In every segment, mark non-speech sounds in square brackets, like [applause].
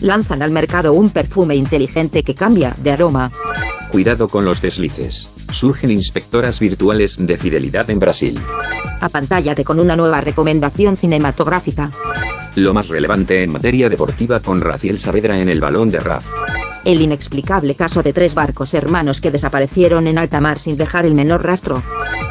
lanzan al mercado un perfume inteligente que cambia de aroma. Cuidado con los deslices. Surgen inspectoras virtuales de fidelidad en Brasil. Apantállate con una nueva recomendación cinematográfica. Lo más relevante en materia deportiva con Raciel Saavedra en el balón de Raf. El inexplicable caso de tres barcos hermanos que desaparecieron en alta mar sin dejar el menor rastro.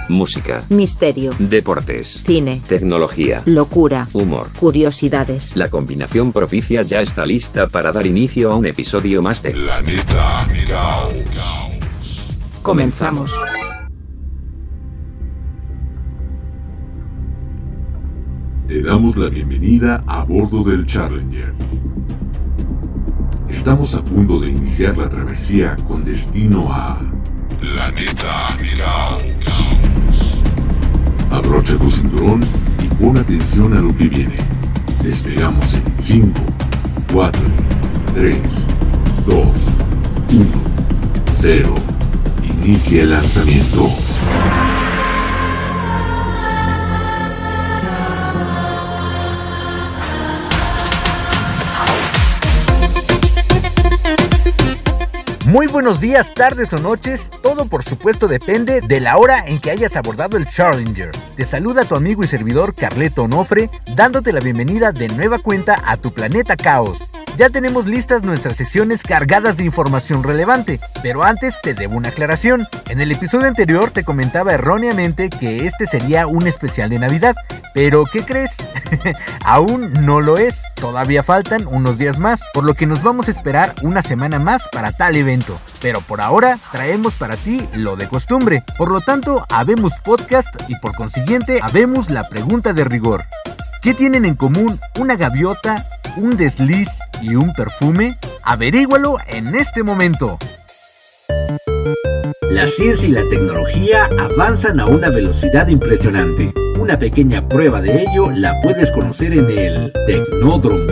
Música. Misterio. Deportes. Cine. Tecnología. Locura. Humor. Curiosidades. La combinación propicia ya está lista para dar inicio a un episodio más de Planeta Caos. Comenzamos. Te damos la bienvenida a bordo del Challenger. Estamos a punto de iniciar la travesía con destino a Planeta Caos. Abrocha tu cinturón y pon atención a lo que viene. Despegamos en 5, 4, 3, 2, 1, 0. Inicia el lanzamiento. Muy buenos días, tardes o noches, todo por supuesto depende de la hora en que hayas abordado el Challenger. Te saluda tu amigo y servidor Carleto Onofre, dándote la bienvenida de nueva cuenta a tu planeta Caos. Ya tenemos listas nuestras secciones cargadas de información relevante, pero antes te debo una aclaración. En el episodio anterior te comentaba erróneamente que este sería un especial de Navidad, pero ¿qué crees? [laughs] Aún no lo es, todavía faltan unos días más, por lo que nos vamos a esperar una semana más para tal evento. Pero por ahora traemos para ti lo de costumbre. Por lo tanto, habemos podcast y por consiguiente habemos la pregunta de rigor. ¿Qué tienen en común una gaviota, un desliz y un perfume? Averígualo en este momento. La ciencia y la tecnología avanzan a una velocidad impresionante. Una pequeña prueba de ello la puedes conocer en el Tecnódromo.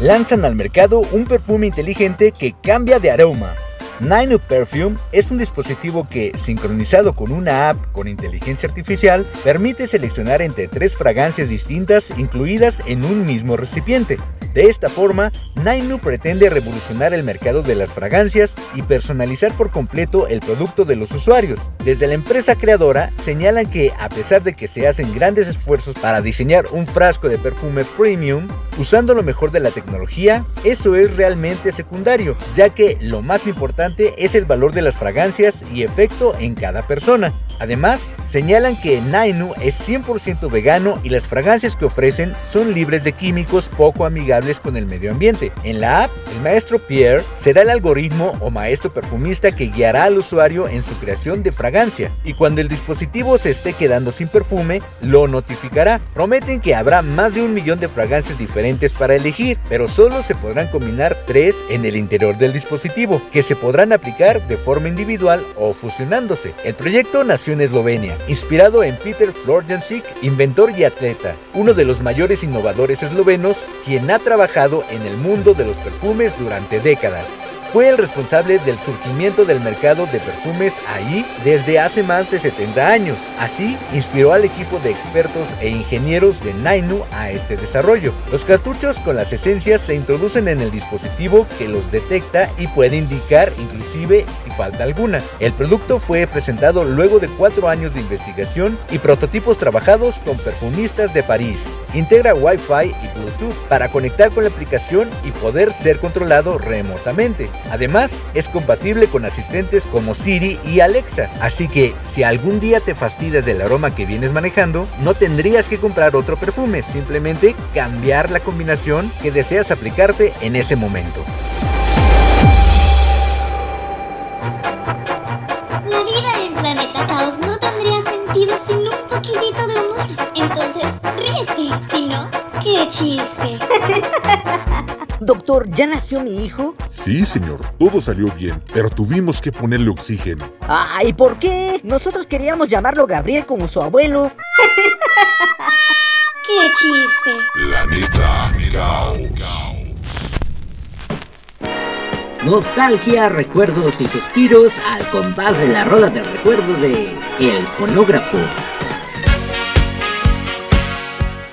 Lanzan al mercado un perfume inteligente que cambia de aroma. Nine Perfume es un dispositivo que, sincronizado con una app con inteligencia artificial, permite seleccionar entre tres fragancias distintas incluidas en un mismo recipiente. De esta forma, Nainu pretende revolucionar el mercado de las fragancias y personalizar por completo el producto de los usuarios. Desde la empresa creadora señalan que a pesar de que se hacen grandes esfuerzos para diseñar un frasco de perfume premium, usando lo mejor de la tecnología, eso es realmente secundario, ya que lo más importante es el valor de las fragancias y efecto en cada persona. Además, señalan que Nainu es 100% vegano y las fragancias que ofrecen son libres de químicos poco amigables con el medio ambiente. En la app, el maestro Pierre será el algoritmo o maestro perfumista que guiará al usuario en su creación de fragancia y cuando el dispositivo se esté quedando sin perfume, lo notificará. Prometen que habrá más de un millón de fragancias diferentes para elegir, pero solo se podrán combinar tres en el interior del dispositivo, que se podrán aplicar de forma individual o fusionándose. El proyecto nació en Eslovenia, inspirado en Peter Florjancic, inventor y atleta, uno de los mayores innovadores eslovenos, quien ha trabajado en el mundo de los perfumes durante décadas. Fue el responsable del surgimiento del mercado de perfumes ahí desde hace más de 70 años. Así, inspiró al equipo de expertos e ingenieros de Nainu a este desarrollo. Los cartuchos con las esencias se introducen en el dispositivo que los detecta y puede indicar inclusive si falta alguna. El producto fue presentado luego de cuatro años de investigación y prototipos trabajados con perfumistas de París. Integra Wi-Fi y Bluetooth para conectar con la aplicación y poder ser controlado remotamente. Además, es compatible con asistentes como Siri y Alexa, así que si algún día te fastidias del aroma que vienes manejando, no tendrías que comprar otro perfume, simplemente cambiar la combinación que deseas aplicarte en ese momento. Sentido sin un poquitito de humor. Entonces, ríete. Si no, qué chiste. [laughs] Doctor, ¿ya nació mi hijo? Sí, señor, todo salió bien, pero tuvimos que ponerle oxígeno. Ay, ¿por qué? Nosotros queríamos llamarlo Gabriel como su abuelo. [laughs] ¡Qué chiste! La neta Nostalgia, recuerdos y suspiros al compás de la rola del recuerdo de El Fonógrafo.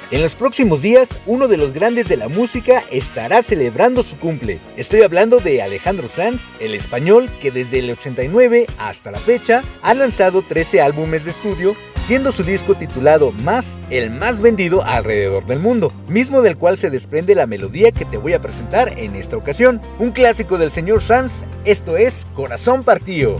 En los próximos días, uno de los grandes de la música estará celebrando su cumple. Estoy hablando de Alejandro Sanz, el español que desde el 89 hasta la fecha ha lanzado 13 álbumes de estudio siendo su disco titulado Más el más vendido alrededor del mundo, mismo del cual se desprende la melodía que te voy a presentar en esta ocasión. Un clásico del señor Sanz, esto es Corazón Partido.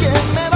¿Quién me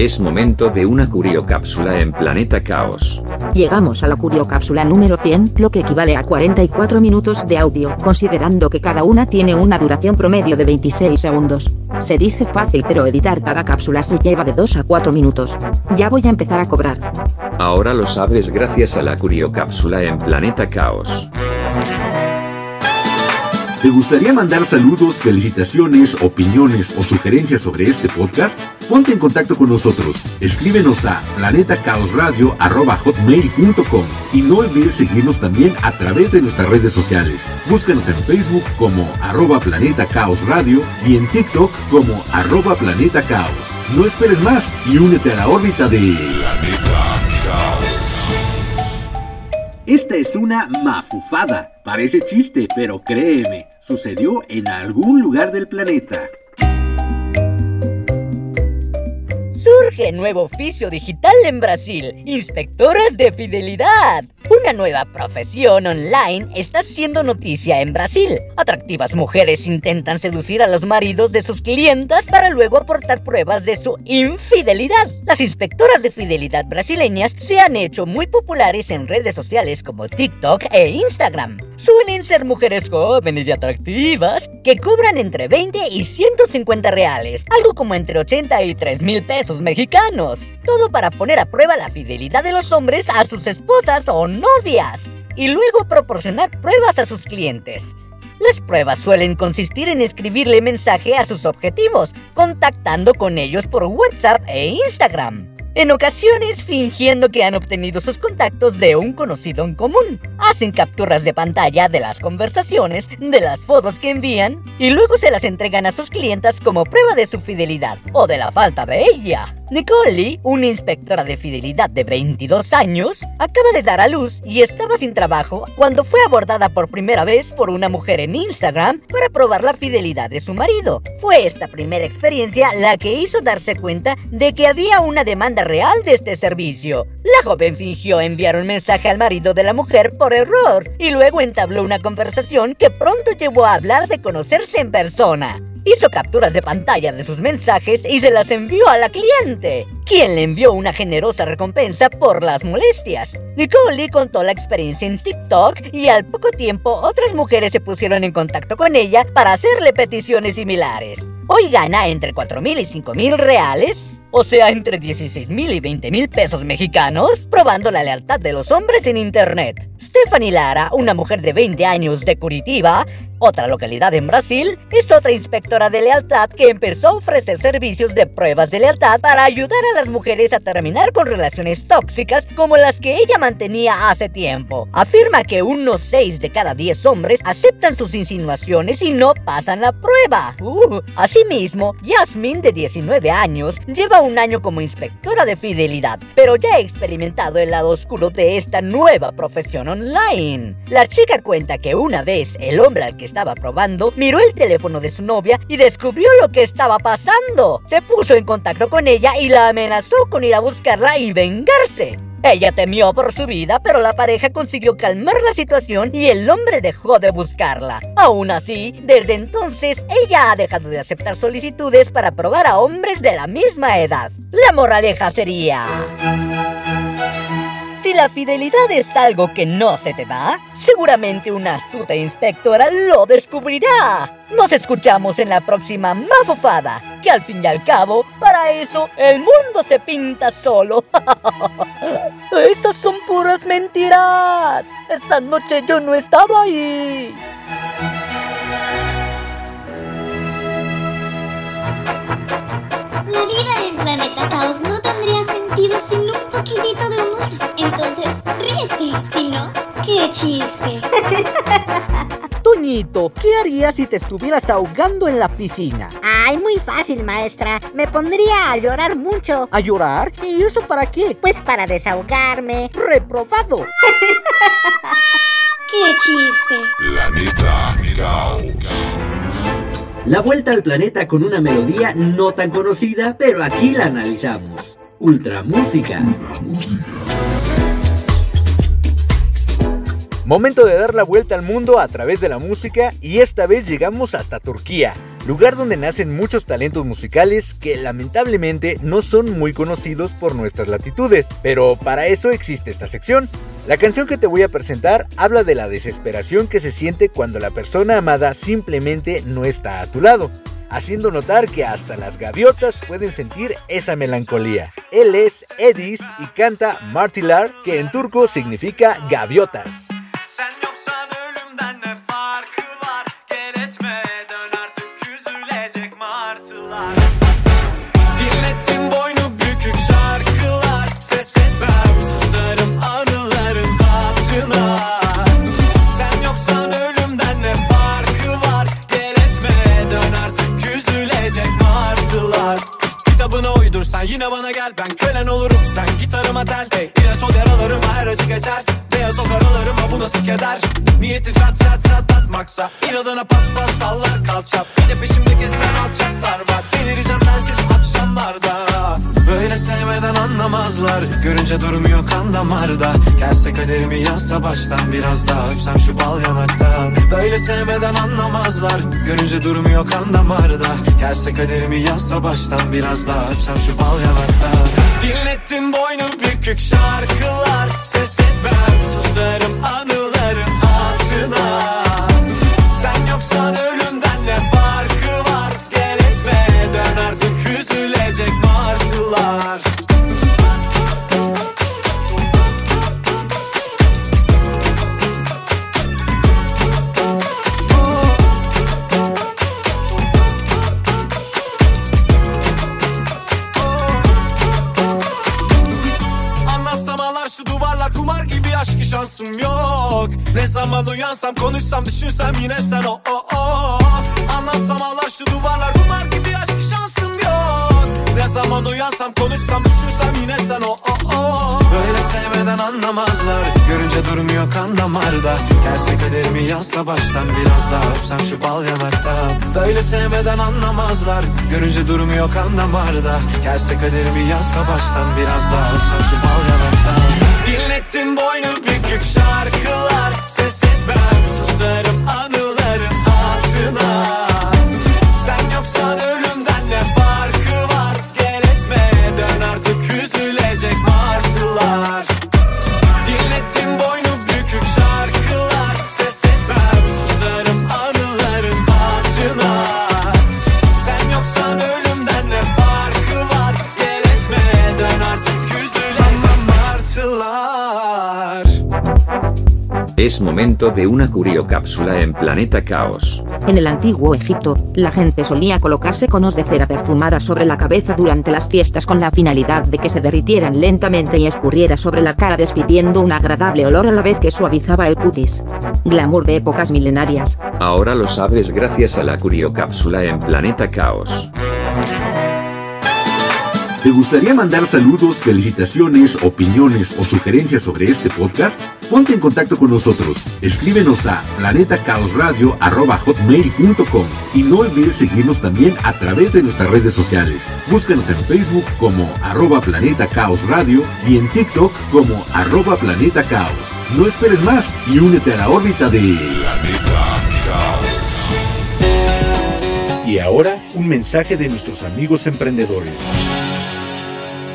Es momento de una curiocápsula en Planeta Caos. Llegamos a la curiocápsula número 100, lo que equivale a 44 minutos de audio, considerando que cada una tiene una duración promedio de 26 segundos. Se dice fácil, pero editar cada cápsula se lleva de 2 a 4 minutos. Ya voy a empezar a cobrar. Ahora lo sabes gracias a la curiocápsula en Planeta Caos. ¿Te gustaría mandar saludos, felicitaciones, opiniones o sugerencias sobre este podcast? Ponte en contacto con nosotros. Escríbenos a planetacaosradio.com y no olvides seguirnos también a través de nuestras redes sociales. Búscanos en Facebook como arroba Planeta Caos Radio y en TikTok como arroba Planeta Caos. No esperes más y únete a la órbita de Planeta Caos. Esta es una mafufada. Parece chiste, pero créeme, sucedió en algún lugar del planeta. Surge nuevo oficio digital en Brasil, inspectoras de fidelidad. Una nueva profesión online está siendo noticia en Brasil. Atractivas mujeres intentan seducir a los maridos de sus clientas para luego aportar pruebas de su infidelidad. Las inspectoras de fidelidad brasileñas se han hecho muy populares en redes sociales como TikTok e Instagram. Suelen ser mujeres jóvenes y atractivas que cobran entre 20 y 150 reales, algo como entre 80 y 3 mil pesos mexicanos. Todo para poner a prueba la fidelidad de los hombres a sus esposas o novias y luego proporcionar pruebas a sus clientes. Las pruebas suelen consistir en escribirle mensaje a sus objetivos, contactando con ellos por WhatsApp e Instagram. En ocasiones fingiendo que han obtenido sus contactos de un conocido en común. Hacen capturas de pantalla de las conversaciones, de las fotos que envían y luego se las entregan a sus clientas como prueba de su fidelidad o de la falta de ella. Nicole una inspectora de fidelidad de 22 años, acaba de dar a luz y estaba sin trabajo cuando fue abordada por primera vez por una mujer en Instagram para probar la fidelidad de su marido. Fue esta primera experiencia la que hizo darse cuenta de que había una demanda real de este servicio. La joven fingió enviar un mensaje al marido de la mujer por error y luego entabló una conversación que pronto llevó a hablar de conocerse en persona. Hizo capturas de pantalla de sus mensajes y se las envió a la cliente, quien le envió una generosa recompensa por las molestias. Nicole contó la experiencia en TikTok y al poco tiempo otras mujeres se pusieron en contacto con ella para hacerle peticiones similares. Hoy gana entre 4 mil y 5 mil reales o sea, entre 16 mil y 20 mil pesos mexicanos, probando la lealtad de los hombres en Internet. Stephanie Lara, una mujer de 20 años de Curitiba, otra localidad en Brasil, es otra inspectora de lealtad que empezó a ofrecer servicios de pruebas de lealtad para ayudar a las mujeres a terminar con relaciones tóxicas como las que ella mantenía hace tiempo. Afirma que unos 6 de cada 10 hombres aceptan sus insinuaciones y no pasan la prueba. Uh, asimismo, Yasmin, de 19 años, lleva un año como inspectora de fidelidad, pero ya ha experimentado el lado oscuro de esta nueva profesión online. La chica cuenta que una vez el hombre al que estaba probando miró el teléfono de su novia y descubrió lo que estaba pasando. Se puso en contacto con ella y la amenazó con ir a buscarla y vengarse. Ella temió por su vida, pero la pareja consiguió calmar la situación y el hombre dejó de buscarla. Aún así, desde entonces, ella ha dejado de aceptar solicitudes para probar a hombres de la misma edad. La moraleja sería... Si la fidelidad es algo que no se te da, seguramente una astuta inspectora lo descubrirá. Nos escuchamos en la próxima mafofada, que al fin y al cabo, para eso, el mundo se pinta solo. [laughs] Esas son puras mentiras. Esa noche yo no estaba ahí. La vida en Planeta Caos no tendría sentido sin un poquitito de humor. Entonces, ríete. Si no, qué chiste. [laughs] Toñito, ¿qué harías si te estuvieras ahogando en la piscina? Ay, muy fácil, maestra. Me pondría a llorar mucho. ¿A llorar? ¿Y eso para qué? Pues para desahogarme. ¡Reprobado! [laughs] ¡Qué chiste! Planeta Caos. La vuelta al planeta con una melodía no tan conocida, pero aquí la analizamos. Ultra Música. Momento de dar la vuelta al mundo a través de la música y esta vez llegamos hasta Turquía. lugar donde nacen muchos talentos musicales que lamentablemente no son muy conocidos por nuestras latitudes, pero para eso existe esta sección. La canción que te voy a presentar habla de la desesperación que se siente cuando la persona amada simplemente no está a tu lado haciendo notar que hasta las gaviotas pueden sentir esa melancolía. Él es Edis y canta Martilar, que en turco significa gaviotas. Gel ben kölen olurum. Sen gitarıma tel hey, İlaç ol yaralarıma her acı geçer. Beyaz o karalarıma bu nasıl keder? Niyeti çat çat çatlatmaksa İnadına pat pat sallar kalça Bir de peşimde gezen alçaklar var. Delireceğim sensiz Böyle sevmeden anlamazlar. Görünce durmuyor kan damarda. Gelse kaderimi yazsa baştan Biraz daha öpsem şu bal yanaktan. Böyle sevmeden anlamazlar. Görünce durmuyor kan damarda. Gelse kaderimi yazsa baştan Biraz daha öpsem şu bal yanaktan. Dinlettin boynu bükük şarkılar. Ses etmem susarım anıların kan damarda. Gelse kaderimi yazsa baştan Biraz daha öpsem şu bal yanaktan Böyle sevmeden anlamazlar. Görünce durmuyor kan damarda Gelse kaderimi yazsa baştan Biraz daha öpsem şu bal yanaktan Dinlettin boynu bükük şarkılar Es momento de una curiocápsula en Planeta Caos. En el antiguo Egipto, la gente solía colocarse conos de cera perfumada sobre la cabeza durante las fiestas con la finalidad de que se derritieran lentamente y escurriera sobre la cara despidiendo un agradable olor a la vez que suavizaba el cutis. Glamour de épocas milenarias. Ahora lo sabes gracias a la curiocápsula en Planeta Caos. ¿Te gustaría mandar saludos, felicitaciones, opiniones o sugerencias sobre este podcast? Ponte en contacto con nosotros. Escríbenos a planetacaosradio.com y no olvides seguirnos también a través de nuestras redes sociales. Búscanos en Facebook como arroba Planeta Caos Radio y en TikTok como arroba Planeta Caos. No esperes más y únete a la órbita de Planeta Caos. Y ahora, un mensaje de nuestros amigos emprendedores.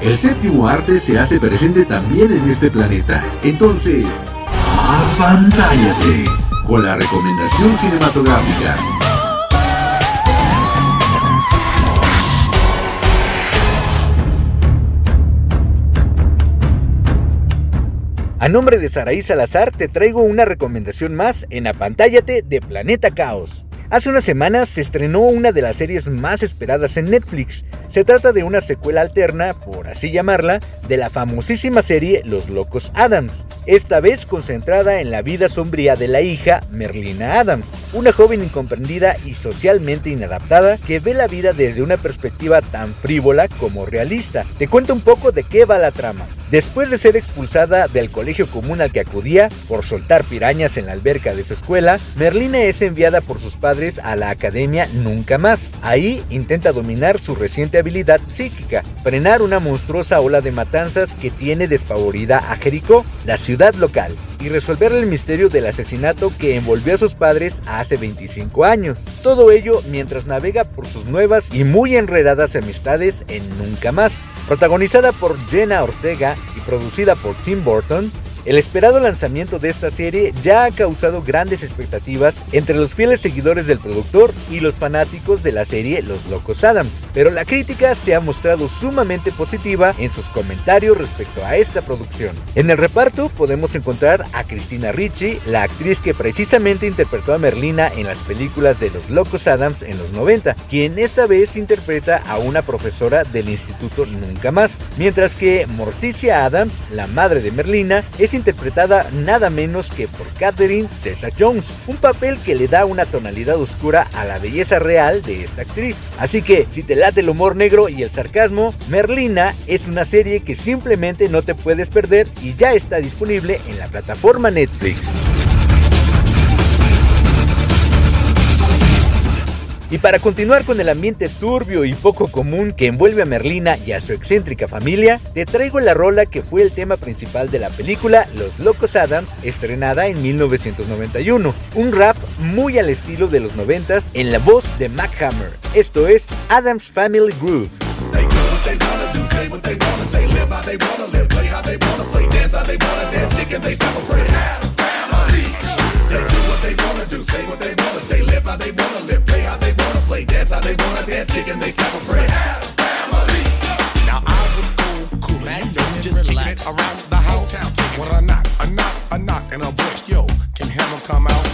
El séptimo arte se hace presente también en este planeta. Entonces, apantállate con la recomendación cinematográfica. A nombre de Saraí Salazar te traigo una recomendación más en Apantállate de Planeta Caos. Hace unas semanas se estrenó una de las series más esperadas en Netflix. Se trata de una secuela alterna, por así llamarla, de la famosísima serie Los Locos Adams, esta vez concentrada en la vida sombría de la hija Merlina Adams, una joven incomprendida y socialmente inadaptada que ve la vida desde una perspectiva tan frívola como realista. Te cuento un poco de qué va la trama. Después de ser expulsada del colegio común al que acudía por soltar pirañas en la alberca de su escuela, Merlina es enviada por sus padres a la academia Nunca Más. Ahí intenta dominar su reciente habilidad psíquica, frenar una monstruosa ola de matanzas que tiene despavorida a Jericó, la ciudad local, y resolver el misterio del asesinato que envolvió a sus padres hace 25 años. Todo ello mientras navega por sus nuevas y muy enredadas amistades en Nunca Más. Protagonizada por Jenna Ortega y producida por Tim Burton, el esperado lanzamiento de esta serie ya ha causado grandes expectativas entre los fieles seguidores del productor y los fanáticos de la serie Los Locos Adams, pero la crítica se ha mostrado sumamente positiva en sus comentarios respecto a esta producción. En el reparto podemos encontrar a Christina Ricci, la actriz que precisamente interpretó a Merlina en las películas de Los Locos Adams en los 90, quien esta vez interpreta a una profesora del Instituto Nunca Más, mientras que Morticia Adams, la madre de Merlina, es interpretada nada menos que por Catherine Zeta Jones, un papel que le da una tonalidad oscura a la belleza real de esta actriz. Así que, si te late el humor negro y el sarcasmo, Merlina es una serie que simplemente no te puedes perder y ya está disponible en la plataforma Netflix. Y para continuar con el ambiente turbio y poco común que envuelve a Merlina y a su excéntrica familia, te traigo la rola que fue el tema principal de la película Los Locos Adams, estrenada en 1991. Un rap muy al estilo de los 90 en la voz de Mac Hammer. Esto es Adams Family Groove. Dance how they wanna dance, kick and they stop a friend. Now I was cool, cool, and you know, just kicking it around the house. When I knock, a knock, a knock, and a voice, yo, can Hammer come out?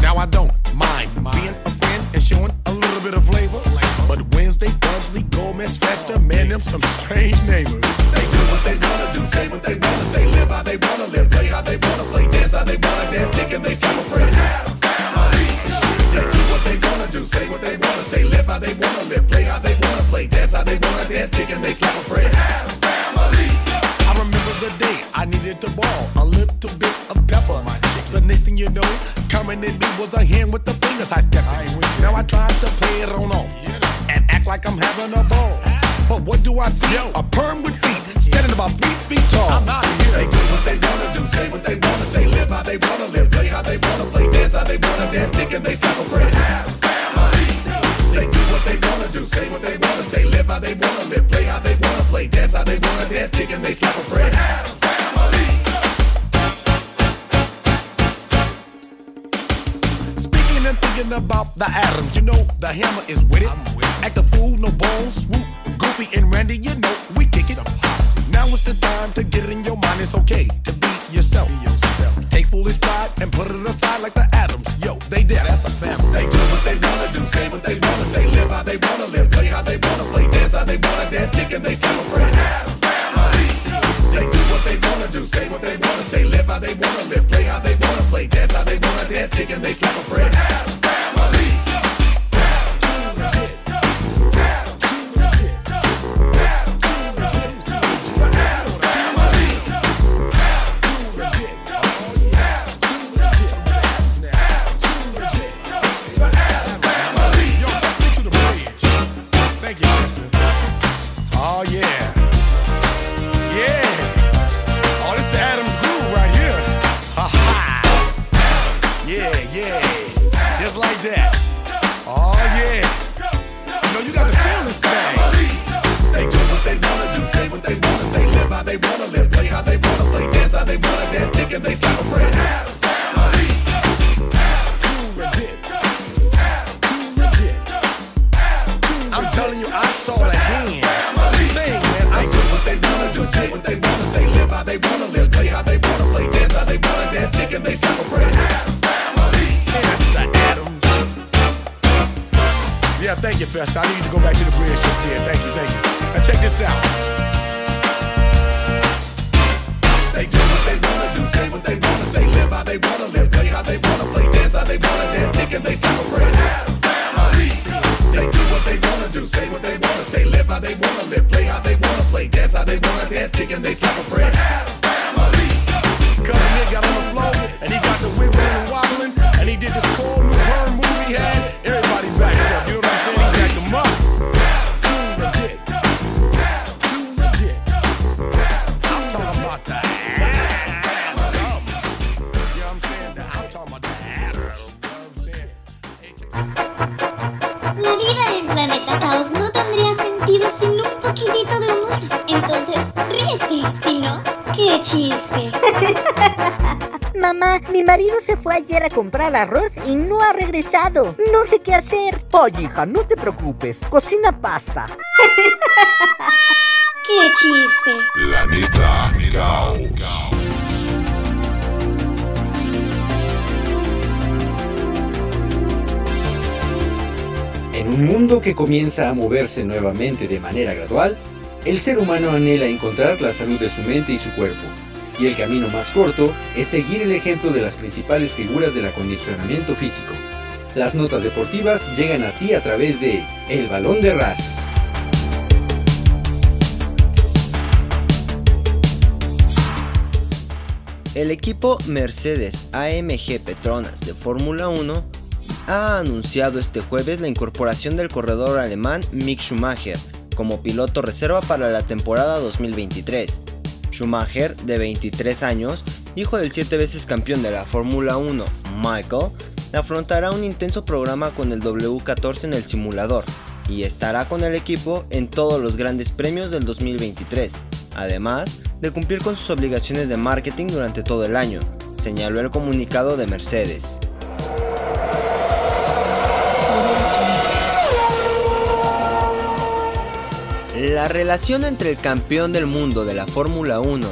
Now I don't mind being a friend and showing a little bit of flavor. But Wednesday, Bugsley, Gomez, Festa, oh, man, them some strange neighbors. They do what they wanna do, say what they wanna say, live how they wanna live, play how they wanna play, dance how they wanna dance, kick and they stop a friend. They wanna live, play how they wanna play, dance how they wanna dance, kick and they slap a friend. I remember the day I needed to ball a little bit of pepper. My chick. The next thing you know, coming in me was a hand with the fingers I stepped in. Now I tried to play it on off and act like I'm having a ball. But what do I see? Yo. A perm with feet, standing about three feet tall. I'm out of here. They do what they wanna do, say what they wanna say, live how they wanna their stick and they slap and they slap a friend. I'm telling you, I saw hand man. I saw what they wanna do, say what they wanna say, live how they wanna live, play how they wanna play, dance how they wanna dance. Yeah, the Adams. Fest. I need to Si no, qué chiste. [laughs] Mamá, mi marido se fue ayer a comprar arroz y no ha regresado. No sé qué hacer. Oye, hija, no te preocupes. Cocina pasta. [laughs] qué chiste. Planeta Caos. En un mundo que comienza a moverse nuevamente de manera gradual, el ser humano anhela encontrar la salud de su mente y su cuerpo. Y el camino más corto es seguir el ejemplo de las principales figuras del acondicionamiento físico. Las notas deportivas llegan a ti a través de El Balón de Ras. El equipo Mercedes AMG Petronas de Fórmula 1 ha anunciado este jueves la incorporación del corredor alemán Mick Schumacher como piloto reserva para la temporada 2023. Schumacher, de 23 años, hijo del 7 veces campeón de la Fórmula 1, Michael, afrontará un intenso programa con el W14 en el simulador y estará con el equipo en todos los grandes premios del 2023, además de cumplir con sus obligaciones de marketing durante todo el año, señaló el comunicado de Mercedes. La relación entre el campeón del mundo de la Fórmula 1,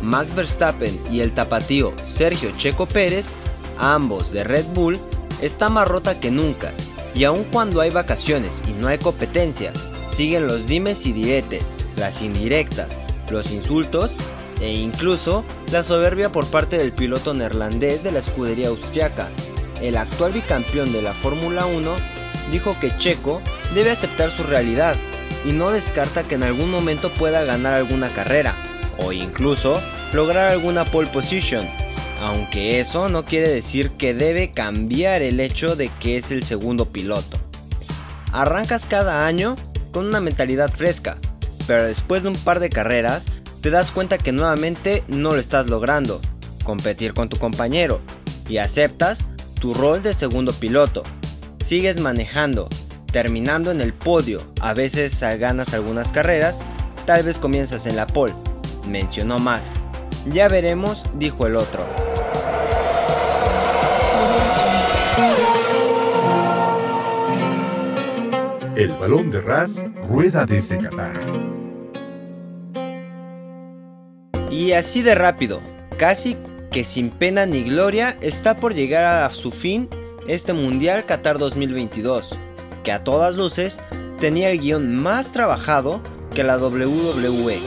Max Verstappen, y el tapatío Sergio Checo Pérez, ambos de Red Bull, está más rota que nunca, y aun cuando hay vacaciones y no hay competencia, siguen los dimes y diretes, las indirectas, los insultos e incluso la soberbia por parte del piloto neerlandés de la escudería austriaca. El actual bicampeón de la Fórmula 1 dijo que Checo debe aceptar su realidad y no descarta que en algún momento pueda ganar alguna carrera o incluso lograr alguna pole position, aunque eso no quiere decir que debe cambiar el hecho de que es el segundo piloto. Arrancas cada año con una mentalidad fresca, pero después de un par de carreras te das cuenta que nuevamente no lo estás logrando, competir con tu compañero, y aceptas tu rol de segundo piloto. Sigues manejando, terminando en el podio, a veces ganas algunas carreras, tal vez comienzas en la pole, mencionó Max. Ya veremos, dijo el otro. El balón de Ras rueda desde Qatar. Y así de rápido, casi que sin pena ni gloria, está por llegar a su fin este Mundial Qatar 2022, que a todas luces tenía el guion más trabajado que la WWE.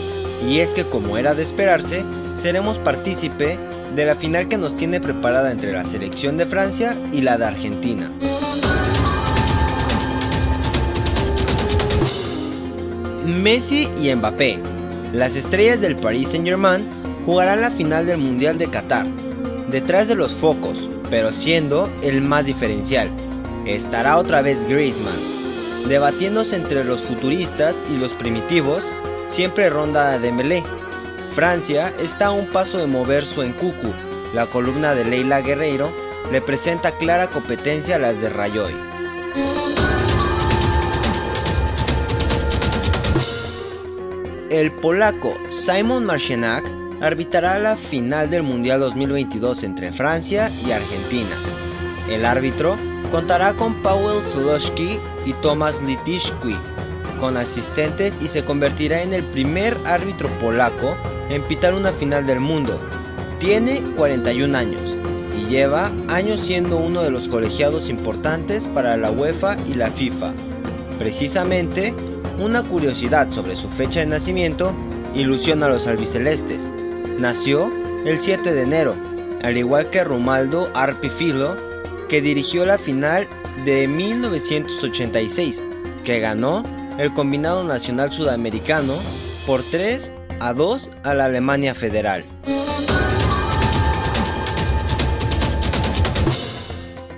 Y es que como era de esperarse, seremos partícipe de la final que nos tiene preparada entre la selección de Francia y la de Argentina. Messi y Mbappé, las estrellas del Paris Saint-Germain, jugarán la final del Mundial de Qatar, detrás de los focos, pero siendo el más diferencial. Estará otra vez Griezmann, debatiéndose entre los futuristas y los primitivos, siempre ronda de Dembélé. Francia está a un paso de mover su Encucu, la columna de Leila Guerreiro le presenta clara competencia a las de Rayoy. El polaco Simon Marcienak arbitrará la final del Mundial 2022 entre Francia y Argentina. El árbitro contará con Paweł Soloski y Tomasz Litishki con asistentes y se convertirá en el primer árbitro polaco en pitar una final del mundo. Tiene 41 años y lleva años siendo uno de los colegiados importantes para la UEFA y la FIFA. Precisamente, una curiosidad sobre su fecha de nacimiento ilusiona a los albicelestes. Nació el 7 de enero, al igual que Romaldo Arpifilo, que dirigió la final de 1986, que ganó el combinado nacional sudamericano por 3 a 2 a la Alemania Federal.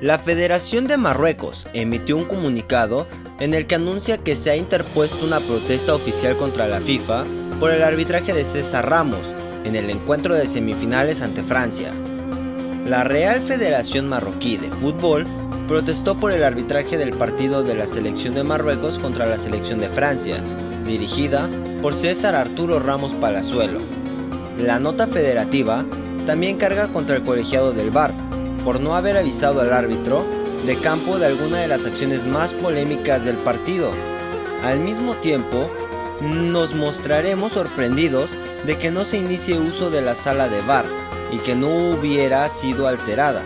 La Federación de Marruecos emitió un comunicado en el que anuncia que se ha interpuesto una protesta oficial contra la FIFA por el arbitraje de César Ramos en el encuentro de semifinales ante Francia. La Real Federación Marroquí de Fútbol protestó por el arbitraje del partido de la selección de Marruecos contra la selección de Francia, dirigida por César Arturo Ramos Palazuelo. La nota federativa también carga contra el colegiado del VAR por no haber avisado al árbitro de campo de alguna de las acciones más polémicas del partido. Al mismo tiempo, nos mostraremos sorprendidos de que no se inicie uso de la sala de VAR y que no hubiera sido alterada.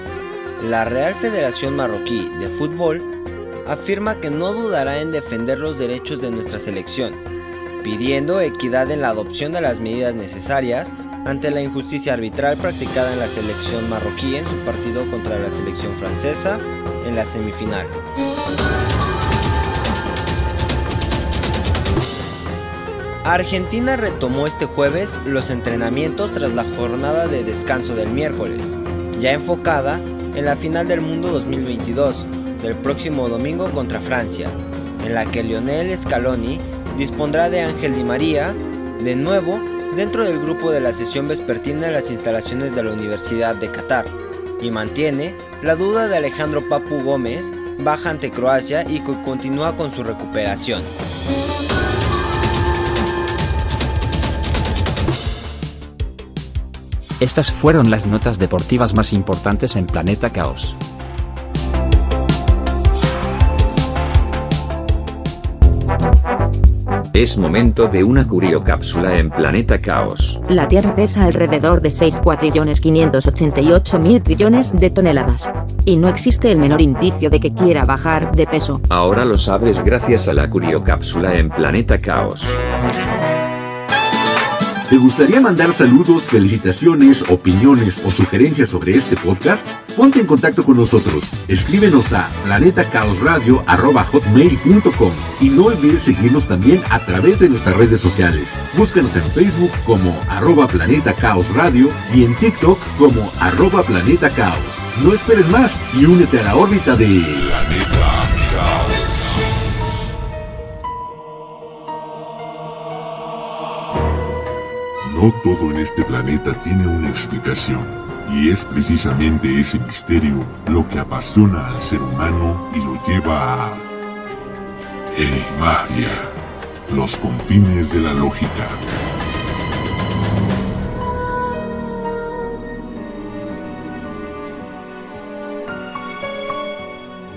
La Real Federación Marroquí de Fútbol afirma que no dudará en defender los derechos de nuestra selección, pidiendo equidad en la adopción de las medidas necesarias ante la injusticia arbitral practicada en la selección marroquí en su partido contra la selección francesa en la semifinal. Argentina retomó este jueves los entrenamientos tras la jornada de descanso del miércoles, ya enfocada en la final del mundo 2022 del próximo domingo contra Francia, en la que Lionel Scaloni dispondrá de Ángel Di María, de nuevo dentro del grupo de la sesión vespertina en las instalaciones de la Universidad de Qatar, y mantiene la duda de Alejandro Papu Gómez, baja ante Croacia y continúa con su recuperación. Estas fueron las notas deportivas más importantes en Planeta Caos. Es momento de una curiocápsula en Planeta Caos. La Tierra pesa alrededor de 6 cuatrillones 588 mil trillones de toneladas. Y no existe el menor indicio de que quiera bajar de peso. Ahora lo sabes gracias a la curiocápsula en Planeta Caos. ¿Te gustaría mandar saludos, felicitaciones, opiniones o sugerencias sobre este podcast? Ponte en contacto con nosotros. Escríbenos a planetacaosradio.com y no olvides seguirnos también a través de nuestras redes sociales. Búscanos en Facebook como arroba Planeta Radio y en TikTok como arroba Planeta Caos. No esperes más y únete a la órbita de No todo en este planeta tiene una explicación, y es precisamente ese misterio lo que apasiona al ser humano y lo lleva a... Enigmatia, los confines de la lógica.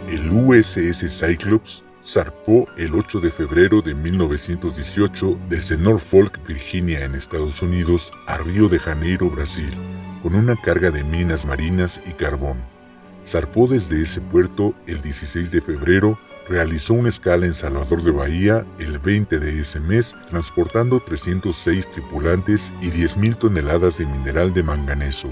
El USS Cyclops zarpó el 8 de febrero de 1918 desde Norfolk, Virginia, en Estados Unidos, a Río de Janeiro, Brasil, con una carga de minas marinas y carbón. Zarpó desde ese puerto el 16 de febrero, realizó una escala en Salvador de Bahía el 20 de ese mes, transportando 306 tripulantes y 10.000 toneladas de mineral de manganeso.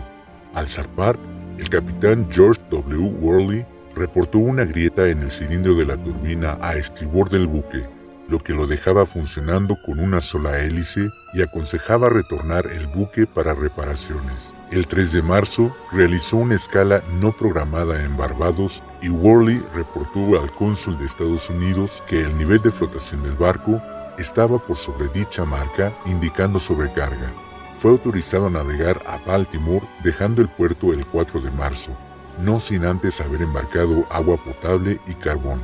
Al zarpar, el capitán George W. Worley reportó una grieta en el cilindro de la turbina a estribor del buque, lo que lo dejaba funcionando con una sola hélice y aconsejaba retornar el buque para reparaciones. El 3 de marzo realizó una escala no programada en Barbados y Worley reportó al cónsul de Estados Unidos que el nivel de flotación del barco estaba por sobre dicha marca indicando sobrecarga. Fue autorizado a navegar a Baltimore dejando el puerto el 4 de marzo, no sin antes haber embarcado agua potable y carbón.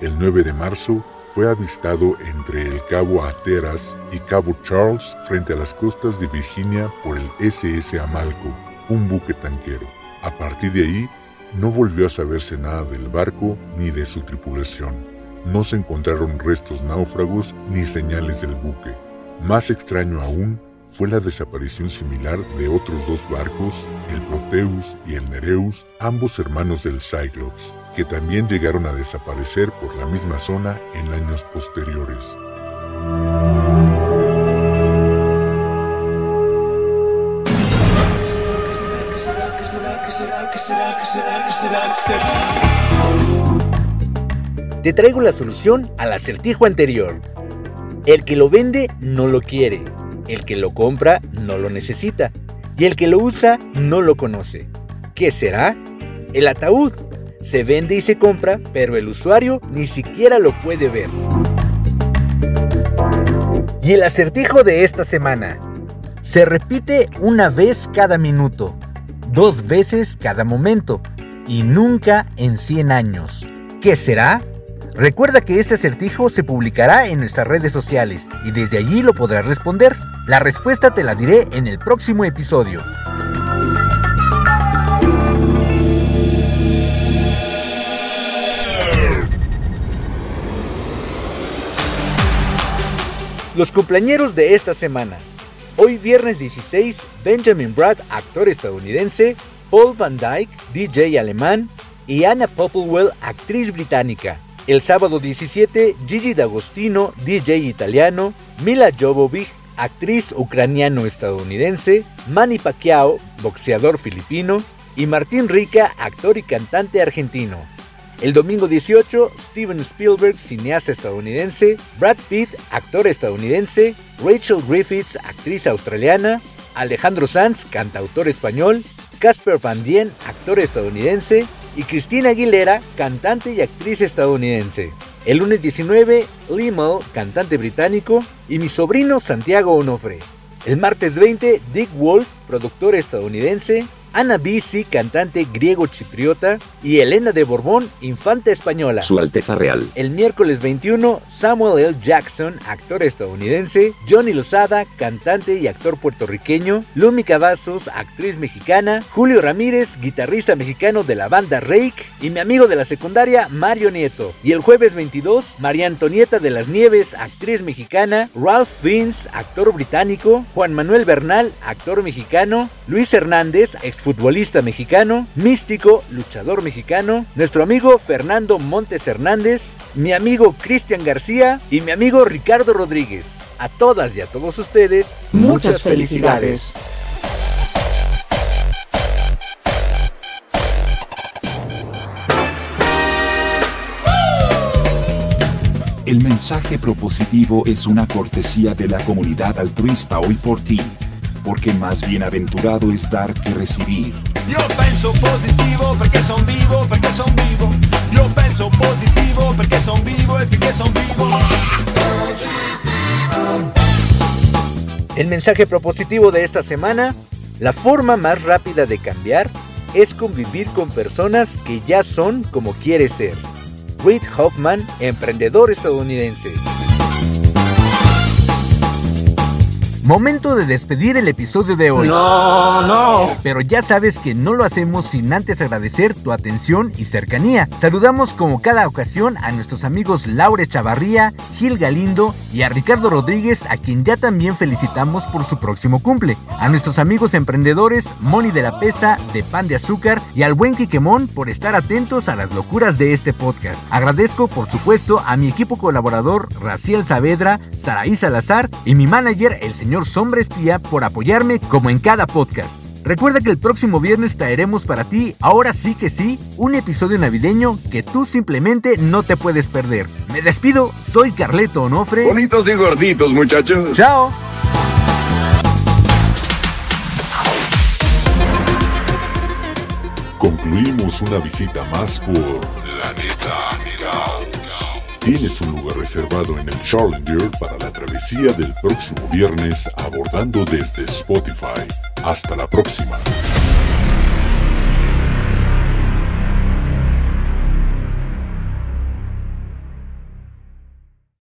El 9 de marzo fue avistado entre el Cabo Hatteras y Cabo Charles frente a las costas de Virginia por el SS Amalco, un buque tanquero. A partir de ahí, no volvió a saberse nada del barco ni de su tripulación. No se encontraron restos náufragos ni señales del buque. Más extraño aún, fue la desaparición similar de otros dos barcos, el Proteus y el Nereus, ambos hermanos del Cyclops, que también llegaron a desaparecer por la misma zona en años posteriores. Te traigo la solución al acertijo anterior. El que lo vende no lo quiere, el que lo compra no lo necesita y el que lo usa no lo conoce. ¿Qué será? El ataúd. Se vende y se compra, pero el usuario ni siquiera lo puede ver. Y el acertijo de esta semana. Se repite una vez cada minuto, dos veces cada momento y nunca en 100 años. ¿Qué será? Recuerda que este acertijo se publicará en nuestras redes sociales y desde allí lo podrás responder. La respuesta te la diré en el próximo episodio. Los cumpleañeros de esta semana. Hoy viernes 16, Benjamin Brad, actor estadounidense, Paul Van Dyke, DJ alemán, y Anna Popplewell, actriz británica. El sábado 17, Gigi D'Agostino, DJ italiano, Mila Jovovich, actriz ucraniano-estadounidense, Manny Pacquiao, boxeador filipino, y Martín Rica, actor y cantante argentino. El domingo 18, Steven Spielberg, cineasta estadounidense, Brad Pitt, actor estadounidense, Rachel Griffiths, actriz australiana, Alejandro Sanz, cantautor español, Casper Van Dien, actor estadounidense, y Cristina Aguilera, cantante y actriz estadounidense. El lunes 19, Lee cantante británico, y mi sobrino Santiago Onofre. El martes 20, Dick Wolf, productor estadounidense, Ana Bisi, cantante griego-chipriota, y Elena de Borbón, infanta española. Su Alteza Real. El miércoles 21, Samuel L. Jackson, actor estadounidense, Johnny Lozada, cantante y actor puertorriqueño, Lumi Cavazos, actriz mexicana, Julio Ramírez, guitarrista mexicano de la banda Rake, y mi amigo de la secundaria, Mario Nieto. Y el jueves 22, María Antonieta de las Nieves, actriz mexicana, Ralph Fiennes, actor británico, Juan Manuel Bernal, actor mexicano, Luis Hernández, exfutbolista mexicano, místico, luchador mexicano, nuestro amigo Fernando Montes Hernández, mi amigo Cristian García y mi amigo Ricardo Rodríguez. A todas y a todos ustedes, muchas, felicidades. El mensaje propositivo es una cortesía de la comunidad altruista hoy por ti porque más bienaventurado es dar que recibir. Io penso positivo perché son vivo, perché son vivo. Io penso positivo perché son vivo e perché son vivo. El mensaje propositivo de esta semana, la forma más rápida de cambiar es convivir con personas que ya son como quieres ser. Reid Hoffman, emprendedor estadounidense. Momento de despedir el episodio de hoy. No, no. Pero ya sabes que no lo hacemos sin antes agradecer tu atención y cercanía. Saludamos como cada ocasión a nuestros amigos Laure Chavarría, Gil Galindo y a Ricardo Rodríguez, a quien ya también felicitamos por su próximo cumple. A nuestros amigos emprendedores Moni de la Pesa, de Pan de Azúcar y al buen Quiquemón por estar atentos a las locuras de este podcast. Agradezco, por supuesto, a mi equipo colaborador Raciel Saavedra, Saraí Salazar y mi manager, el señor Sombra Espía por apoyarme como en cada podcast. Recuerda que el próximo viernes traeremos para ti, ahora sí que sí, un episodio navideño que tú simplemente no te puedes perder. Me despido, soy Carleto Onofre. Bonitos y gorditos, muchachos. Chao. Concluimos una visita más por La Tienes un lugar reservado en el Challenger para la travesía del próximo viernes abordando desde Spotify. Hasta la próxima.